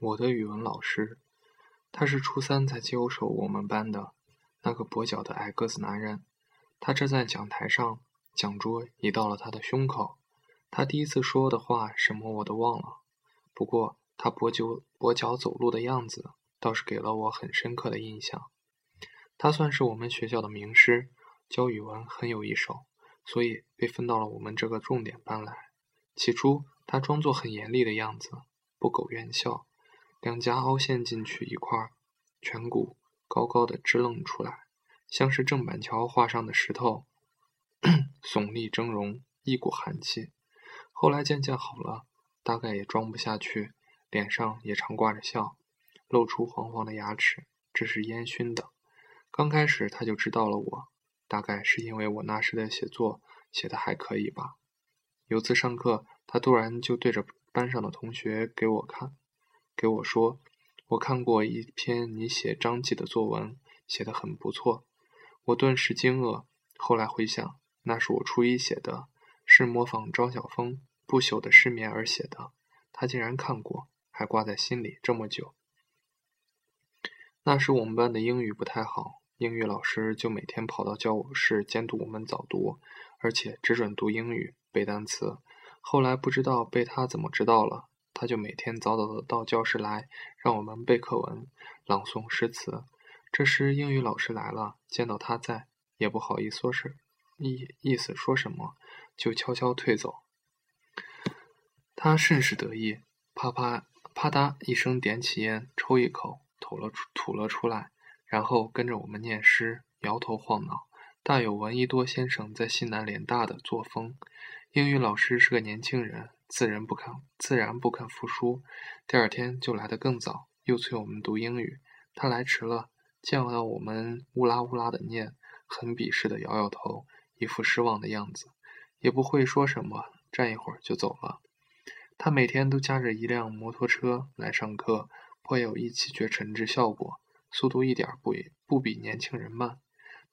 我的语文老师，他是初三才接手我们班的，那个跛脚的矮个子男人。他站在讲台上，讲桌移到了他的胸口。他第一次说的话什么我都忘了，不过他跛脚跛脚走路的样子倒是给了我很深刻的印象。他算是我们学校的名师，教语文很有一手，所以被分到了我们这个重点班来。起初他装作很严厉的样子，不苟言笑。两颊凹陷进去一块，颧骨高高的支棱出来，像是郑板桥画上的石头，耸立峥嵘，一股寒气。后来渐渐好了，大概也装不下去，脸上也常挂着笑，露出黄黄的牙齿，这是烟熏的。刚开始他就知道了我，大概是因为我那时的写作写的还可以吧。有次上课，他突然就对着班上的同学给我看。给我说，我看过一篇你写张继的作文，写得很不错。我顿时惊愕，后来回想，那是我初一写的，是模仿张晓峰不朽的失眠而写的。他竟然看过，还挂在心里这么久。那时我们班的英语不太好，英语老师就每天跑到教室监督我们早读，而且只准读英语、背单词。后来不知道被他怎么知道了。他就每天早早的到教室来，让我们背课文、朗诵诗词。这时英语老师来了，见到他在，也不好意思说是意意思说什么，就悄悄退走。他甚是得意，啪啪啪嗒一声点起烟，抽一口，吐了吐了出来，然后跟着我们念诗，摇头晃脑，大有闻一多先生在西南联大的作风。英语老师是个年轻人。自然不肯，自然不肯服输。第二天就来得更早，又催我们读英语。他来迟了，见到我们乌拉乌拉的念，很鄙视的摇摇头，一副失望的样子，也不会说什么，站一会儿就走了。他每天都驾着一辆摩托车来上课，颇有一骑绝尘之效果，速度一点不不比年轻人慢。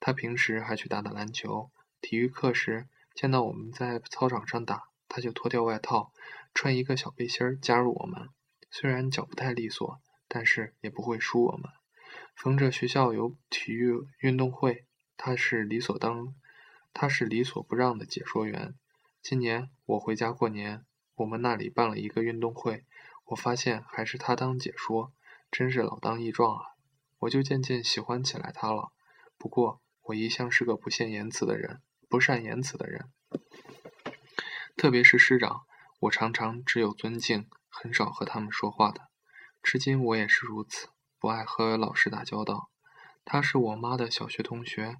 他平时还去打打篮球，体育课时见到我们在操场上打。他就脱掉外套，穿一个小背心儿加入我们。虽然脚不太利索，但是也不会输我们。逢着学校有体育运动会，他是理所当，他是理所不让的解说员。今年我回家过年，我们那里办了一个运动会，我发现还是他当解说，真是老当益壮啊！我就渐渐喜欢起来他了。不过我一向是个不善言辞的人，不善言辞的人。特别是师长，我常常只有尊敬，很少和他们说话的。至今我也是如此，不爱和老师打交道。他是我妈的小学同学，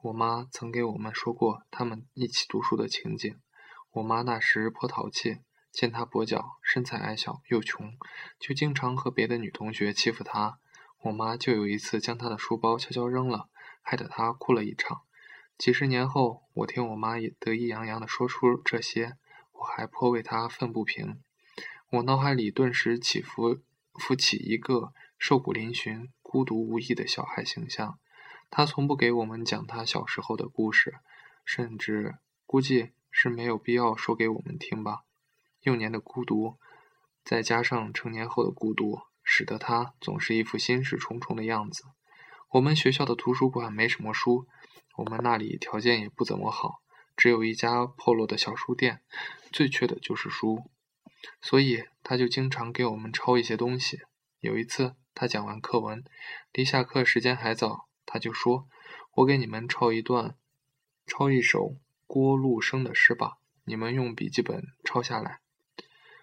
我妈曾给我们说过他们一起读书的情景。我妈那时颇淘气，见他跛脚，身材矮小又穷，就经常和别的女同学欺负他。我妈就有一次将他的书包悄悄扔了，害得他哭了一场。几十年后，我听我妈得意洋洋地说出这些，我还颇为她愤不平。我脑海里顿时起伏浮起一个瘦骨嶙峋、孤独无依的小孩形象。他从不给我们讲他小时候的故事，甚至估计是没有必要说给我们听吧。幼年的孤独，再加上成年后的孤独，使得他总是一副心事重重的样子。我们学校的图书馆没什么书。我们那里条件也不怎么好，只有一家破落的小书店，最缺的就是书，所以他就经常给我们抄一些东西。有一次，他讲完课文，离下课时间还早，他就说：“我给你们抄一段，抄一首郭路生的诗吧，你们用笔记本抄下来。”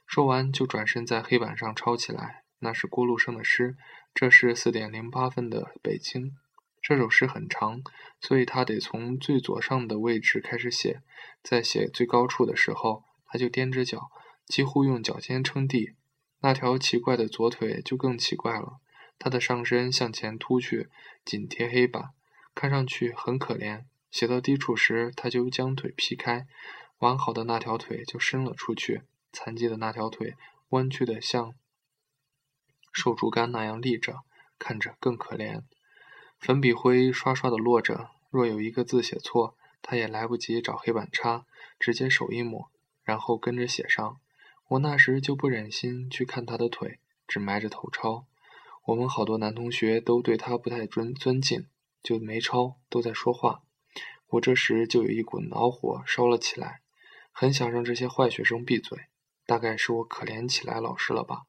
说完就转身在黑板上抄起来，那是郭路生的诗，这是四点零八分的北京。这首诗很长，所以他得从最左上的位置开始写。在写最高处的时候，他就踮着脚，几乎用脚尖撑地。那条奇怪的左腿就更奇怪了，他的上身向前凸去，紧贴黑板，看上去很可怜。写到低处时，他就将腿劈开，完好的那条腿就伸了出去，残疾的那条腿弯曲的像瘦竹竿那样立着，看着更可怜。粉笔灰刷刷的落着，若有一个字写错，他也来不及找黑板擦，直接手一抹，然后跟着写上。我那时就不忍心去看他的腿，只埋着头抄。我们好多男同学都对他不太尊尊敬，就没抄，都在说话。我这时就有一股恼火烧了起来，很想让这些坏学生闭嘴。大概是我可怜起来老师了吧？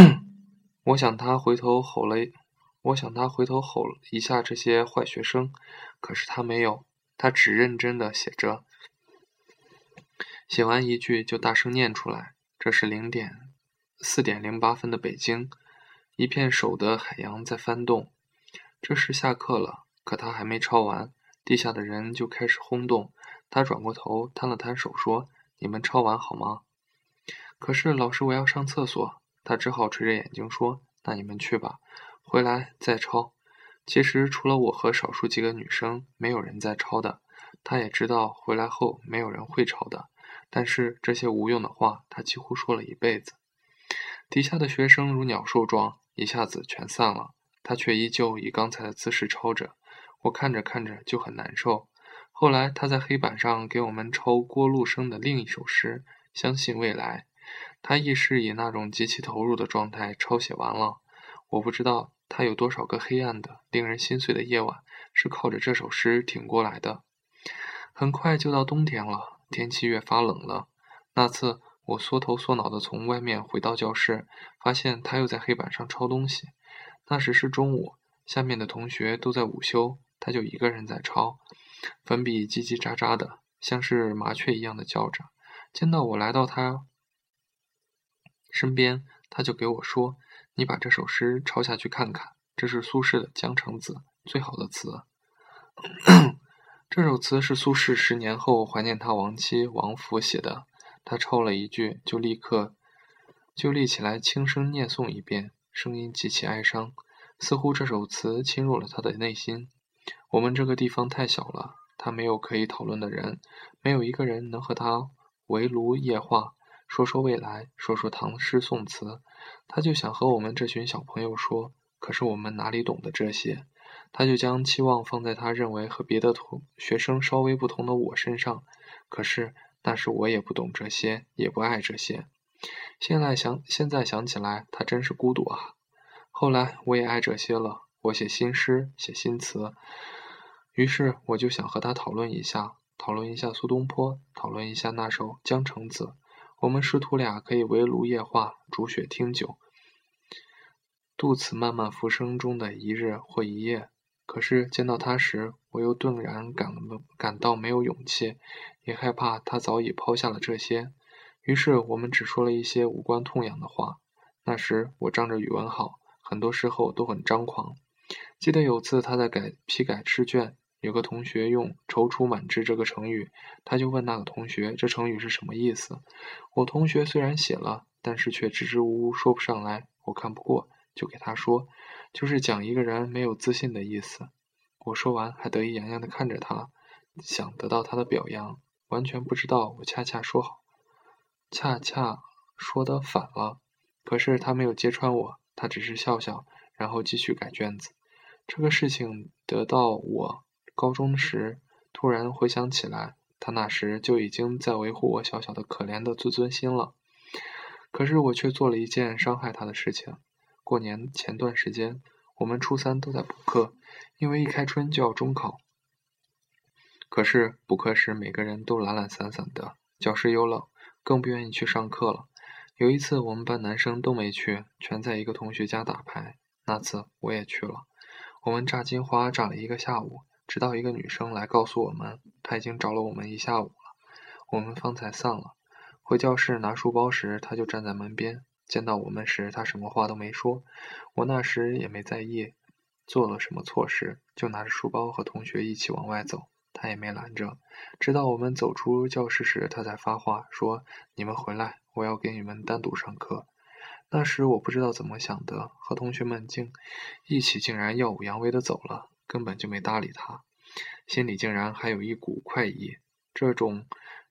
我想他回头吼了，我想他回头吼了一下这些坏学生，可是他没有，他只认真的写着。写完一句就大声念出来。这是零点四点零八分的北京，一片手的海洋在翻动。这时下课了，可他还没抄完，地下的人就开始轰动。他转过头，摊了摊手，说：“你们抄完好吗？”可是老师，我要上厕所。他只好垂着眼睛说：“那你们去吧，回来再抄。”其实除了我和少数几个女生，没有人在抄的。他也知道回来后没有人会抄的。但是这些无用的话，他几乎说了一辈子。底下的学生如鸟兽状，一下子全散了。他却依旧以刚才的姿势抄着。我看着看着就很难受。后来他在黑板上给我们抄郭路生的另一首诗《相信未来》。他亦是以那种极其投入的状态抄写完了。我不知道他有多少个黑暗的、令人心碎的夜晚是靠着这首诗挺过来的。很快就到冬天了。天气越发冷了。那次我缩头缩脑的从外面回到教室，发现他又在黑板上抄东西。那时是中午，下面的同学都在午休，他就一个人在抄，粉笔叽叽喳喳的，像是麻雀一样的叫着。见到我来到他身边，他就给我说：“你把这首诗抄下去看看，这是苏轼的《江城子》，最好的词。”这首词是苏轼十年后怀念他亡妻王弗写的。他抄了一句，就立刻就立起来，轻声念诵一遍，声音极其哀伤，似乎这首词侵入了他的内心。我们这个地方太小了，他没有可以讨论的人，没有一个人能和他围炉夜话，说说未来，说说唐诗宋词。他就想和我们这群小朋友说，可是我们哪里懂得这些？他就将期望放在他认为和别的同学生稍微不同的我身上，可是那时我也不懂这些，也不爱这些。现在想，现在想起来，他真是孤独啊。后来我也爱这些了，我写新诗，写新词。于是我就想和他讨论一下，讨论一下苏东坡，讨论一下那首《江城子》。我们师徒俩可以围炉夜话，煮雪听酒，度此漫漫浮生中的一日或一夜。可是见到他时，我又顿然感感到没有勇气，也害怕他早已抛下了这些。于是我们只说了一些无关痛痒的话。那时我仗着语文好，很多时候都很张狂。记得有次他在改批改试卷，有个同学用“踌躇满志”这个成语，他就问那个同学这成语是什么意思。我同学虽然写了，但是却支支吾吾说不上来。我看不过，就给他说。就是讲一个人没有自信的意思。我说完，还得意洋洋地看着他，想得到他的表扬，完全不知道我恰恰说好，恰恰说的反了。可是他没有揭穿我，他只是笑笑，然后继续改卷子。这个事情得到我高中时突然回想起来，他那时就已经在维护我小小的可怜的自尊心了。可是我却做了一件伤害他的事情。过年前段时间，我们初三都在补课，因为一开春就要中考。可是补课时，每个人都懒懒散散的，教室又冷，更不愿意去上课了。有一次，我们班男生都没去，全在一个同学家打牌。那次我也去了，我们炸金花炸了一个下午，直到一个女生来告诉我们，她已经找了我们一下午了，我们方才散了。回教室拿书包时，她就站在门边。见到我们时，她什么话都没说。我那时也没在意做了什么错事，就拿着书包和同学一起往外走，她也没拦着。直到我们走出教室时，她才发话说：“你们回来，我要给你们单独上课。”那时我不知道怎么想的，和同学们竟一起竟然耀武扬威的走了，根本就没搭理他，心里竟然还有一股快意。这种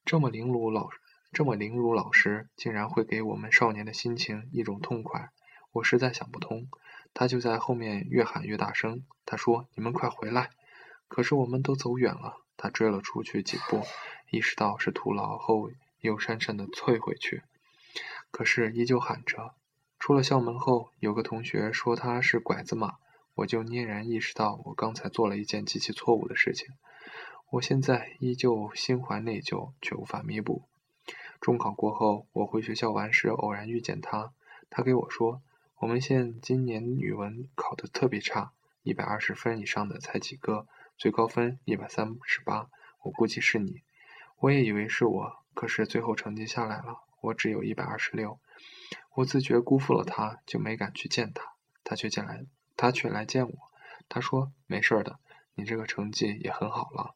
这么凌辱老。这么凌辱老师，竟然会给我们少年的心情一种痛快，我实在想不通。他就在后面越喊越大声，他说：“你们快回来！”可是我们都走远了，他追了出去几步，意识到是徒劳后，又讪讪的退回去，可是依旧喊着：“出了校门后，有个同学说他是拐子马，我就嫣然意识到我刚才做了一件极其错误的事情。我现在依旧心怀内疚，却无法弥补。中考过后，我回学校玩时偶然遇见他，他给我说：“我们县今年语文考得特别差，一百二十分以上的才几个，最高分一百三十八，我估计是你。”我也以为是我，可是最后成绩下来了，我只有一百二十六。我自觉辜负了他，就没敢去见他。他却进来，他却来见我。他说：“没事的，你这个成绩也很好了。”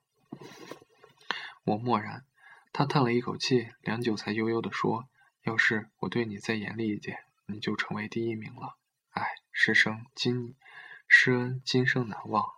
我默然。他叹了一口气，良久才悠悠地说：“要是我对你再严厉一点，你就成为第一名了。哎，师生今，师恩今生难忘。”